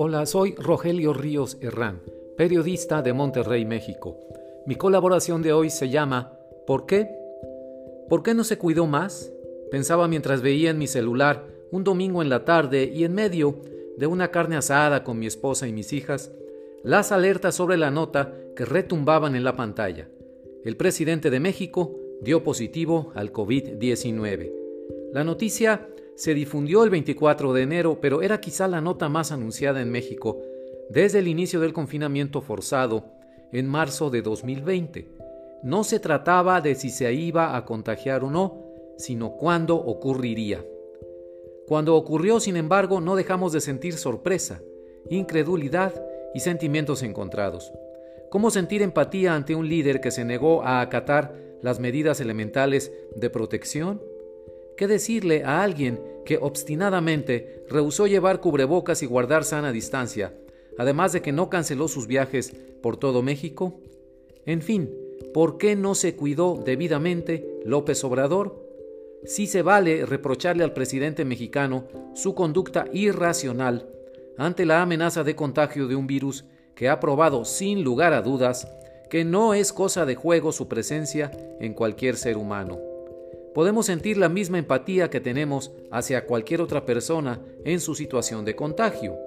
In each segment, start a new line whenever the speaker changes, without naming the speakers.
Hola, soy Rogelio Ríos Herrán, periodista de Monterrey, México. Mi colaboración de hoy se llama ¿Por qué? ¿Por qué no se cuidó más? Pensaba mientras veía en mi celular un domingo en la tarde y en medio de una carne asada con mi esposa y mis hijas, las alertas sobre la nota que retumbaban en la pantalla. El presidente de México dio positivo al COVID-19. La noticia se difundió el 24 de enero, pero era quizá la nota más anunciada en México desde el inicio del confinamiento forzado en marzo de 2020. No se trataba de si se iba a contagiar o no, sino cuándo ocurriría. Cuando ocurrió, sin embargo, no dejamos de sentir sorpresa, incredulidad y sentimientos encontrados. ¿Cómo sentir empatía ante un líder que se negó a acatar las medidas elementales de protección? ¿Qué decirle a alguien que obstinadamente rehusó llevar cubrebocas y guardar sana distancia, además de que no canceló sus viajes por todo México? En fin, ¿por qué no se cuidó debidamente López Obrador? Sí se vale reprocharle al presidente mexicano su conducta irracional ante la amenaza de contagio de un virus que ha probado sin lugar a dudas que no es cosa de juego su presencia en cualquier ser humano podemos sentir la misma empatía que tenemos hacia cualquier otra persona en su situación de contagio.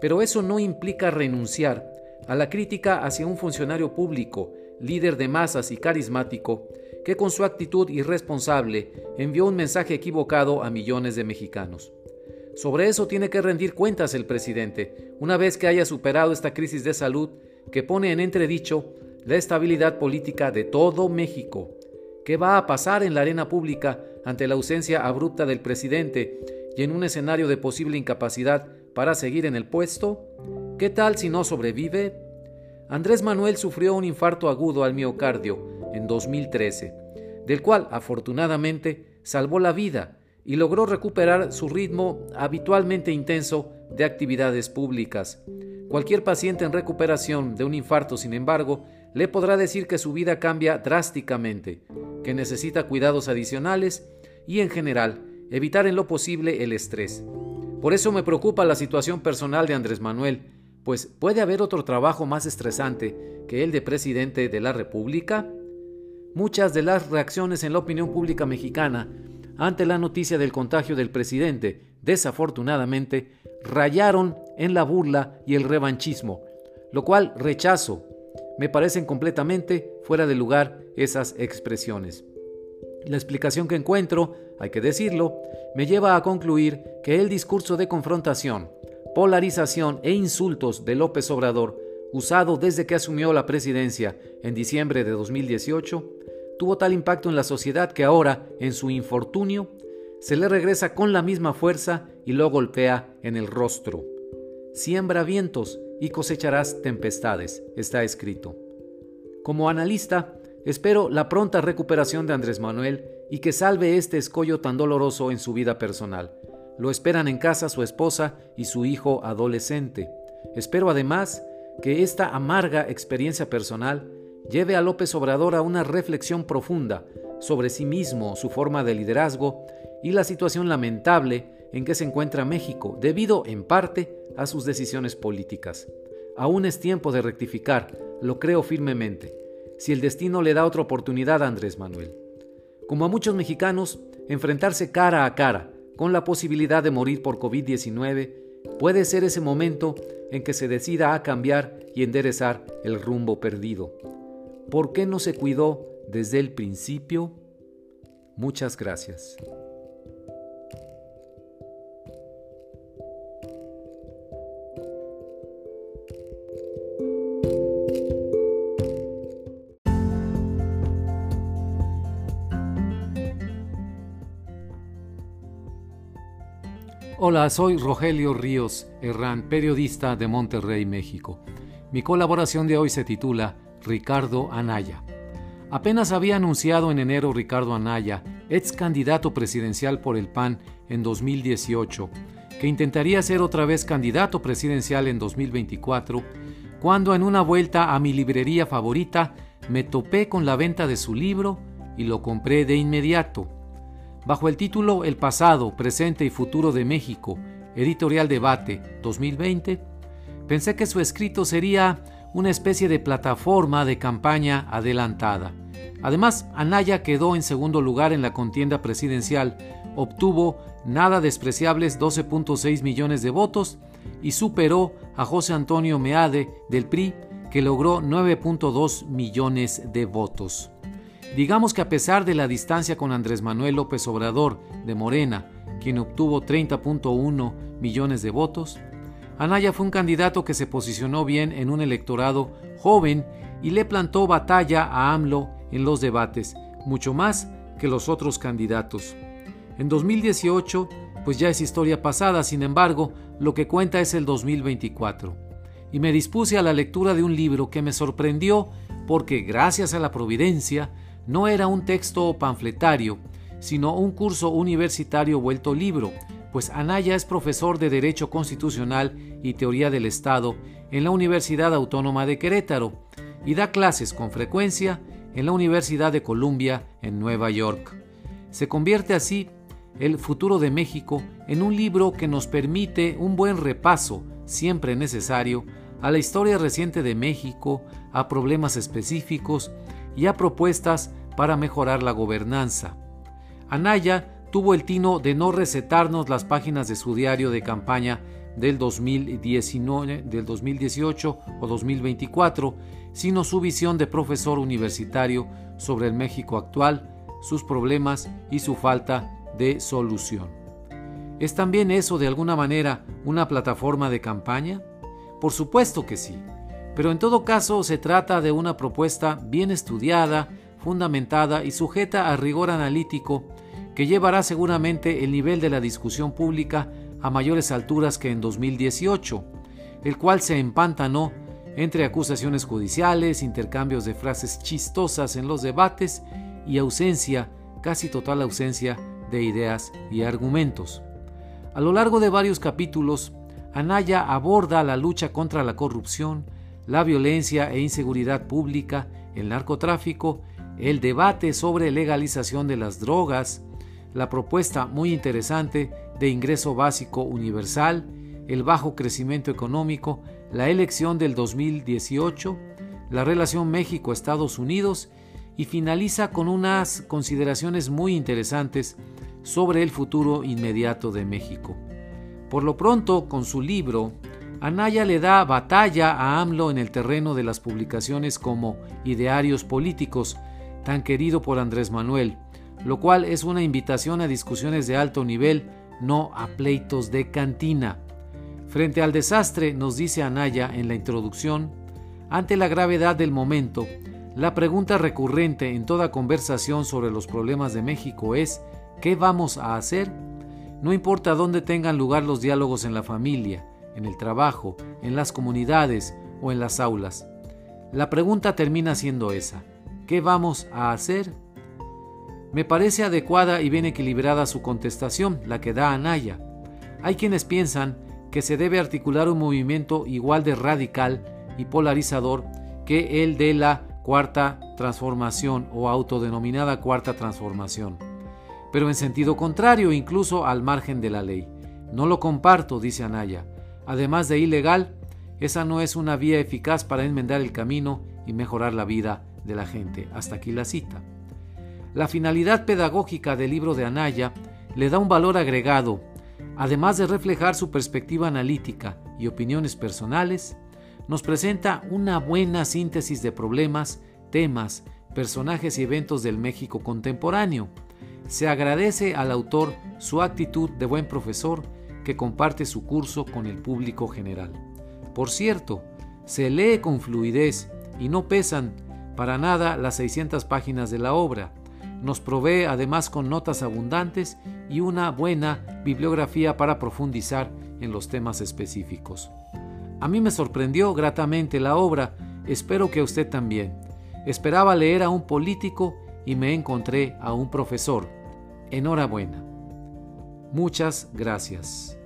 Pero eso no implica renunciar a la crítica hacia un funcionario público, líder de masas y carismático, que con su actitud irresponsable envió un mensaje equivocado a millones de mexicanos. Sobre eso tiene que rendir cuentas el presidente, una vez que haya superado esta crisis de salud que pone en entredicho la estabilidad política de todo México ¿Qué va a pasar en la arena pública ante la ausencia abrupta del presidente y en un escenario de posible incapacidad para seguir en el puesto? ¿Qué tal si no sobrevive? Andrés Manuel sufrió un infarto agudo al miocardio en 2013, del cual afortunadamente salvó la vida y logró recuperar su ritmo habitualmente intenso de actividades públicas. Cualquier paciente en recuperación de un infarto, sin embargo, le podrá decir que su vida cambia drásticamente, que necesita cuidados adicionales y, en general, evitar en lo posible el estrés. Por eso me preocupa la situación personal de Andrés Manuel, pues ¿puede haber otro trabajo más estresante que el de presidente de la República? Muchas de las reacciones en la opinión pública mexicana ante la noticia del contagio del presidente, desafortunadamente, rayaron en la burla y el revanchismo, lo cual rechazo me parecen completamente fuera de lugar esas expresiones. La explicación que encuentro, hay que decirlo, me lleva a concluir que el discurso de confrontación, polarización e insultos de López Obrador, usado desde que asumió la presidencia en diciembre de 2018, tuvo tal impacto en la sociedad que ahora, en su infortunio, se le regresa con la misma fuerza y lo golpea en el rostro. Siembra vientos y cosecharás tempestades, está escrito. Como analista, espero la pronta recuperación de Andrés Manuel y que salve este escollo tan doloroso en su vida personal. Lo esperan en casa su esposa y su hijo adolescente. Espero además que esta amarga experiencia personal lleve a López Obrador a una reflexión profunda sobre sí mismo, su forma de liderazgo y la situación lamentable en que se encuentra México, debido en parte a sus decisiones políticas. Aún es tiempo de rectificar, lo creo firmemente, si el destino le da otra oportunidad a Andrés Manuel. Como a muchos mexicanos, enfrentarse cara a cara con la posibilidad de morir por COVID-19 puede ser ese momento en que se decida a cambiar y enderezar el rumbo perdido. ¿Por qué no se cuidó desde el principio? Muchas gracias. Hola, soy Rogelio Ríos Herrán, periodista de Monterrey, México. Mi colaboración de hoy se titula Ricardo Anaya. Apenas había anunciado en enero Ricardo Anaya, ex candidato presidencial por el PAN en 2018, que intentaría ser otra vez candidato presidencial en 2024, cuando en una vuelta a mi librería favorita me topé con la venta de su libro y lo compré de inmediato. Bajo el título El pasado, presente y futuro de México, Editorial Debate 2020, Pensé que su escrito sería una especie de plataforma de campaña adelantada. Además, Anaya quedó en segundo lugar en la contienda presidencial, obtuvo nada despreciables 12.6 millones de votos y superó a José Antonio Meade del PRI, que logró 9.2 millones de votos. Digamos que a pesar de la distancia con Andrés Manuel López Obrador de Morena, quien obtuvo 30.1 millones de votos, Anaya fue un candidato que se posicionó bien en un electorado joven y le plantó batalla a AMLO en los debates, mucho más que los otros candidatos. En 2018, pues ya es historia pasada, sin embargo, lo que cuenta es el 2024. Y me dispuse a la lectura de un libro que me sorprendió porque, gracias a la providencia, no era un texto panfletario, sino un curso universitario vuelto libro, pues Anaya es profesor de Derecho Constitucional y Teoría del Estado en la Universidad Autónoma de Querétaro y da clases con frecuencia en la Universidad de Columbia en Nueva York. Se convierte así El futuro de México en un libro que nos permite un buen repaso, siempre necesario, a la historia reciente de México, a problemas específicos y a propuestas para mejorar la gobernanza. Anaya tuvo el tino de no recetarnos las páginas de su diario de campaña del, 2019, del 2018 o 2024, sino su visión de profesor universitario sobre el México actual, sus problemas y su falta de solución. ¿Es también eso de alguna manera una plataforma de campaña? Por supuesto que sí, pero en todo caso se trata de una propuesta bien estudiada, fundamentada y sujeta a rigor analítico que llevará seguramente el nivel de la discusión pública a mayores alturas que en 2018, el cual se empantanó entre acusaciones judiciales, intercambios de frases chistosas en los debates y ausencia, casi total ausencia, de ideas y argumentos. A lo largo de varios capítulos, Anaya aborda la lucha contra la corrupción, la violencia e inseguridad pública, el narcotráfico, el debate sobre legalización de las drogas, la propuesta muy interesante de ingreso básico universal, el bajo crecimiento económico, la elección del 2018, la relación México-Estados Unidos y finaliza con unas consideraciones muy interesantes sobre el futuro inmediato de México. Por lo pronto, con su libro, Anaya le da batalla a AMLO en el terreno de las publicaciones como Idearios Políticos, tan querido por Andrés Manuel, lo cual es una invitación a discusiones de alto nivel, no a pleitos de cantina. Frente al desastre, nos dice Anaya en la introducción, ante la gravedad del momento, la pregunta recurrente en toda conversación sobre los problemas de México es ¿qué vamos a hacer? No importa dónde tengan lugar los diálogos en la familia, en el trabajo, en las comunidades o en las aulas. La pregunta termina siendo esa. ¿Qué vamos a hacer? Me parece adecuada y bien equilibrada su contestación, la que da Anaya. Hay quienes piensan que se debe articular un movimiento igual de radical y polarizador que el de la cuarta transformación o autodenominada cuarta transformación, pero en sentido contrario, incluso al margen de la ley. No lo comparto, dice Anaya. Además de ilegal, esa no es una vía eficaz para enmendar el camino y mejorar la vida de la gente. Hasta aquí la cita. La finalidad pedagógica del libro de Anaya le da un valor agregado, además de reflejar su perspectiva analítica y opiniones personales, nos presenta una buena síntesis de problemas, temas, personajes y eventos del México contemporáneo. Se agradece al autor su actitud de buen profesor que comparte su curso con el público general. Por cierto, se lee con fluidez y no pesan para nada las 600 páginas de la obra nos provee además con notas abundantes y una buena bibliografía para profundizar en los temas específicos. A mí me sorprendió gratamente la obra, espero que a usted también. Esperaba leer a un político y me encontré a un profesor. Enhorabuena. Muchas gracias.